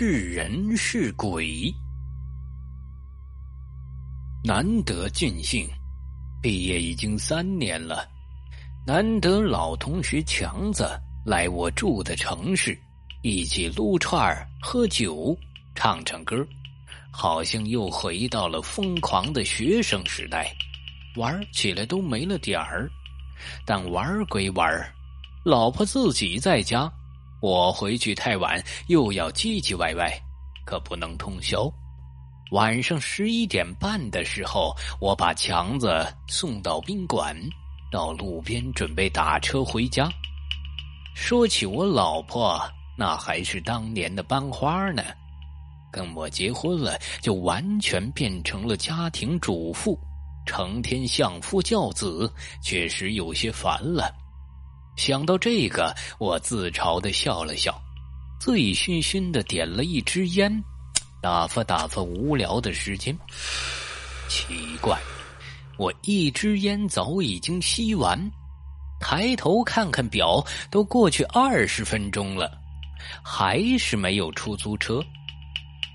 是人是鬼。难得尽兴，毕业已经三年了，难得老同学强子来我住的城市，一起撸串、喝酒、唱唱歌，好像又回到了疯狂的学生时代，玩起来都没了点儿。但玩归玩，老婆自己在家。我回去太晚，又要唧唧歪歪，可不能通宵。晚上十一点半的时候，我把强子送到宾馆，到路边准备打车回家。说起我老婆，那还是当年的班花呢。跟我结婚了，就完全变成了家庭主妇，成天相夫教子，确实有些烦了。想到这个，我自嘲的笑了笑，醉醺醺的点了一支烟，打发打发无聊的时间。奇怪，我一支烟早已经吸完，抬头看看表，都过去二十分钟了，还是没有出租车。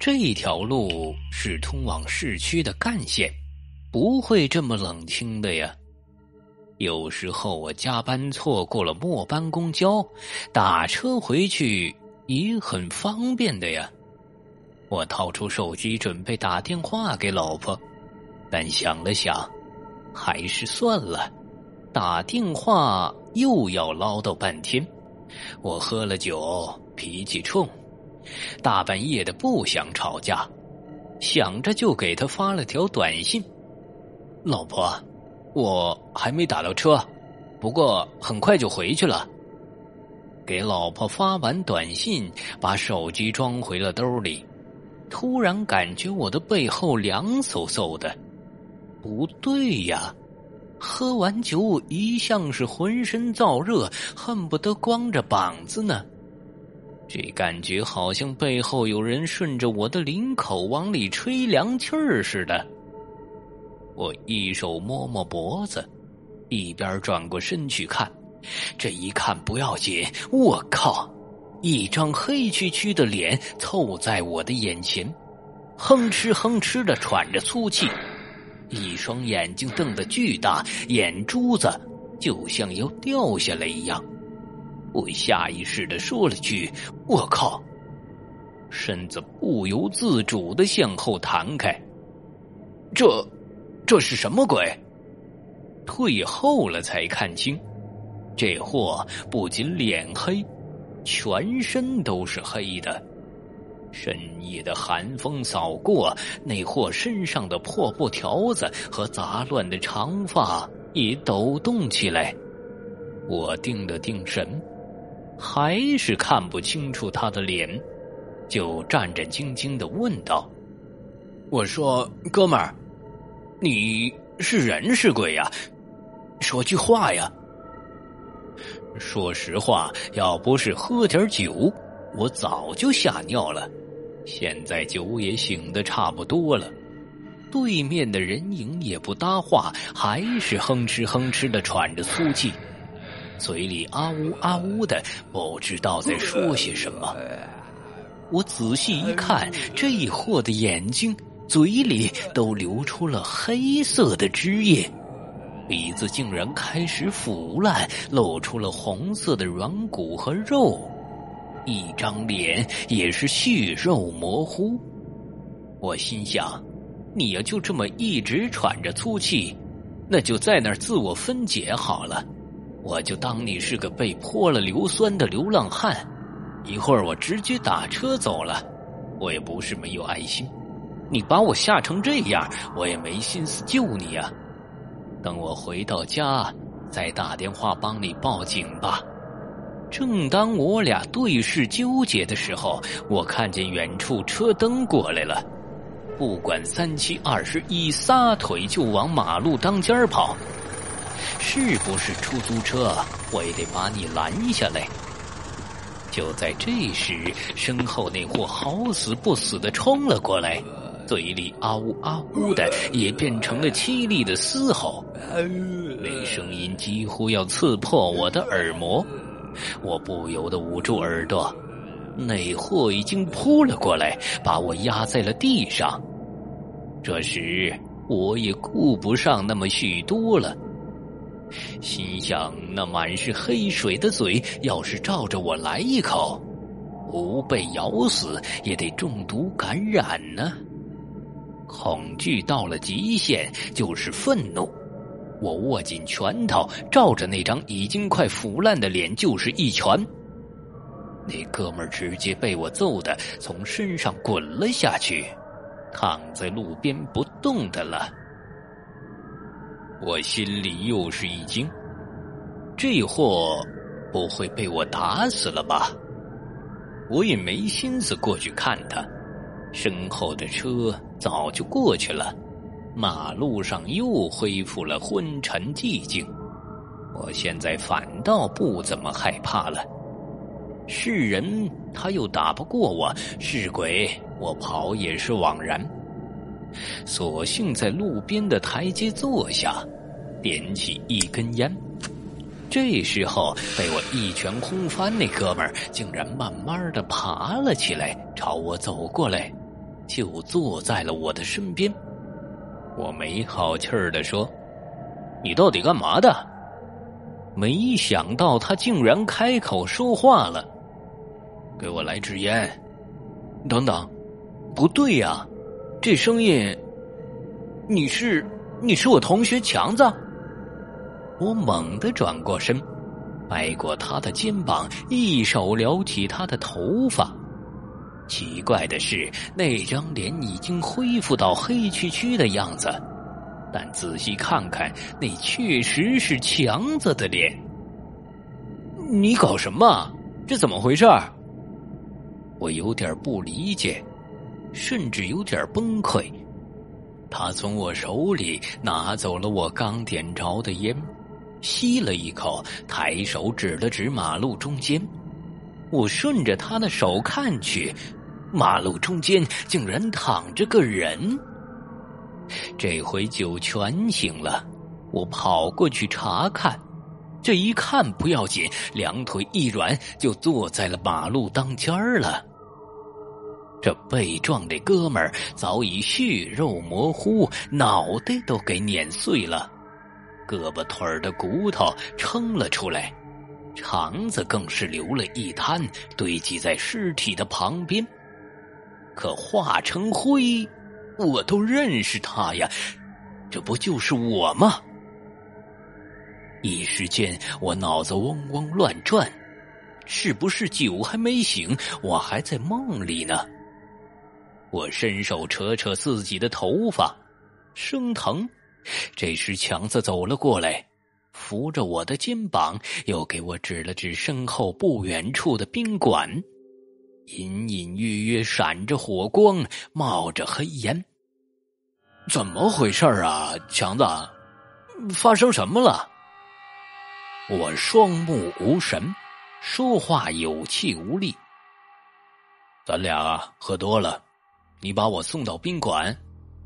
这条路是通往市区的干线，不会这么冷清的呀。有时候我加班错过了末班公交，打车回去也很方便的呀。我掏出手机准备打电话给老婆，但想了想，还是算了。打电话又要唠叨半天。我喝了酒，脾气冲，大半夜的不想吵架，想着就给他发了条短信：“老婆。”我还没打到车，不过很快就回去了。给老婆发完短信，把手机装回了兜里，突然感觉我的背后凉飕飕的。不对呀，喝完酒一向是浑身燥热，恨不得光着膀子呢。这感觉好像背后有人顺着我的领口往里吹凉气儿似的。我一手摸摸脖子，一边转过身去看。这一看不要紧，我靠！一张黑黢黢的脸凑在我的眼前，哼哧哼哧的喘着粗气，一双眼睛瞪得巨大，眼珠子就像要掉下来一样。我下意识的说了句：“我靠！”身子不由自主的向后弹开。这。这是什么鬼？退后了才看清，这货不仅脸黑，全身都是黑的。深夜的寒风扫过，那货身上的破布条子和杂乱的长发也抖动起来。我定了定神，还是看不清楚他的脸，就战战兢兢的问道：“我说，哥们儿。”你是人是鬼呀？说句话呀！说实话，要不是喝点酒，我早就吓尿了。现在酒也醒的差不多了，对面的人影也不搭话，还是哼哧哼哧的喘着粗气，嘴里啊呜啊呜的，不知道在说些什么。我仔细一看，这货的眼睛。嘴里都流出了黑色的汁液，鼻子竟然开始腐烂，露出了红色的软骨和肉，一张脸也是血肉模糊。我心想，你要就这么一直喘着粗气，那就在那儿自我分解好了，我就当你是个被泼了硫酸的流浪汉，一会儿我直接打车走了。我也不是没有爱心。你把我吓成这样，我也没心思救你呀。等我回到家，再打电话帮你报警吧。正当我俩对视纠结的时候，我看见远处车灯过来了，不管三七二十一，撒腿就往马路当间跑。是不是出租车？我也得把你拦下来。就在这时，身后那货好死不死的冲了过来。嘴里啊呜啊呜的，也变成了凄厉的嘶吼，那声音几乎要刺破我的耳膜，我不由得捂住耳朵。那货已经扑了过来，把我压在了地上。这时我也顾不上那么许多了，心想：那满是黑水的嘴，要是照着我来一口，不被咬死也得中毒感染呢。恐惧到了极限，就是愤怒。我握紧拳头，照着那张已经快腐烂的脸就是一拳。那哥们儿直接被我揍的从身上滚了下去，躺在路边不动的了。我心里又是一惊，这货不会被我打死了吧？我也没心思过去看他，身后的车早就过去了。马路上又恢复了昏沉寂静，我现在反倒不怎么害怕了。是人他又打不过我，是鬼我跑也是枉然。索性在路边的台阶坐下，点起一根烟。这时候被我一拳轰翻，那哥们儿竟然慢慢的爬了起来，朝我走过来，就坐在了我的身边。我没好气儿的说：“你到底干嘛的？”没想到他竟然开口说话了：“给我来支烟。”等等，不对呀，这声音，你是你是我同学强子。我猛地转过身，挨过他的肩膀，一手撩起他的头发。奇怪的是，那张脸已经恢复到黑黢黢的样子，但仔细看看，那确实是强子的脸。你搞什么？这怎么回事？我有点不理解，甚至有点崩溃。他从我手里拿走了我刚点着的烟，吸了一口，抬手指了指马路中间。我顺着他的手看去。马路中间竟然躺着个人，这回酒全醒了。我跑过去查看，这一看不要紧，两腿一软就坐在了马路当间儿了。这被撞的哥们儿早已血肉模糊，脑袋都给碾碎了，胳膊腿儿的骨头撑了出来，肠子更是流了一滩，堆积在尸体的旁边。可化成灰，我都认识他呀，这不就是我吗？一时间我脑子嗡嗡乱转，是不是酒还没醒，我还在梦里呢？我伸手扯扯自己的头发，生疼。这时强子走了过来，扶着我的肩膀，又给我指了指身后不远处的宾馆。隐隐约约闪着火光，冒着黑烟。怎么回事啊，强子？发生什么了？我双目无神，说话有气无力。咱俩喝多了，你把我送到宾馆，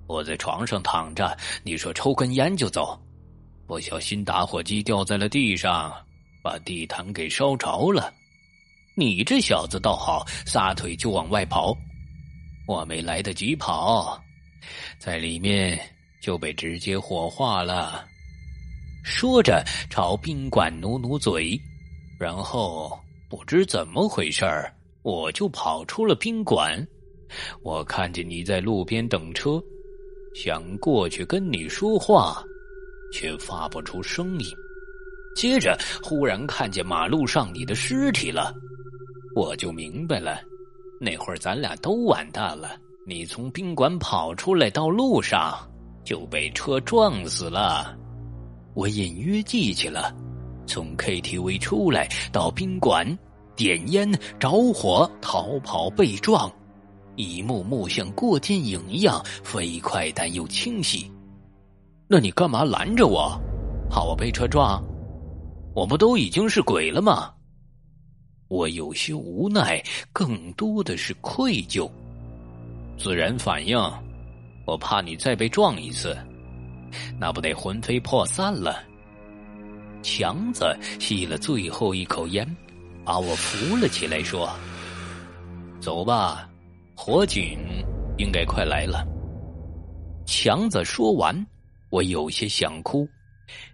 我在床上躺着，你说抽根烟就走，不小心打火机掉在了地上，把地毯给烧着了。你这小子倒好，撒腿就往外跑，我没来得及跑，在里面就被直接火化了。说着，朝宾馆努努嘴，然后不知怎么回事儿我就跑出了宾馆。我看见你在路边等车，想过去跟你说话，却发不出声音。接着，忽然看见马路上你的尸体了。我就明白了，那会儿咱俩都完蛋了。你从宾馆跑出来，到路上就被车撞死了。我隐约记起了，从 KTV 出来到宾馆点烟着火逃跑被撞，一幕幕像过电影一样飞快但又清晰。那你干嘛拦着我？怕我被车撞？我不都已经是鬼了吗？我有些无奈，更多的是愧疚。自然反应，我怕你再被撞一次，那不得魂飞魄散了。强子吸了最后一口烟，把我扶了起来，说：“走吧，火警应该快来了。强子说完，我有些想哭。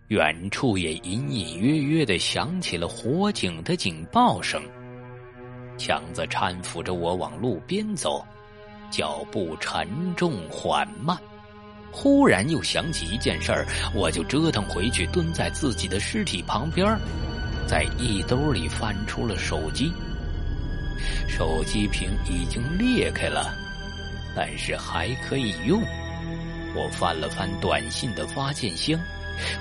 远处也隐隐约约的响起了火警的警报声。强子搀扶着我往路边走，脚步沉重缓慢。忽然又想起一件事儿，我就折腾回去，蹲在自己的尸体旁边，在衣兜里翻出了手机。手机屏已经裂开了，但是还可以用。我翻了翻短信的发件箱，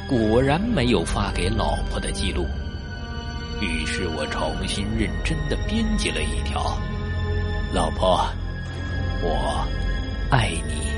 果然没有发给老婆的记录。于是我重新认真的编辑了一条：“老婆，我爱你。”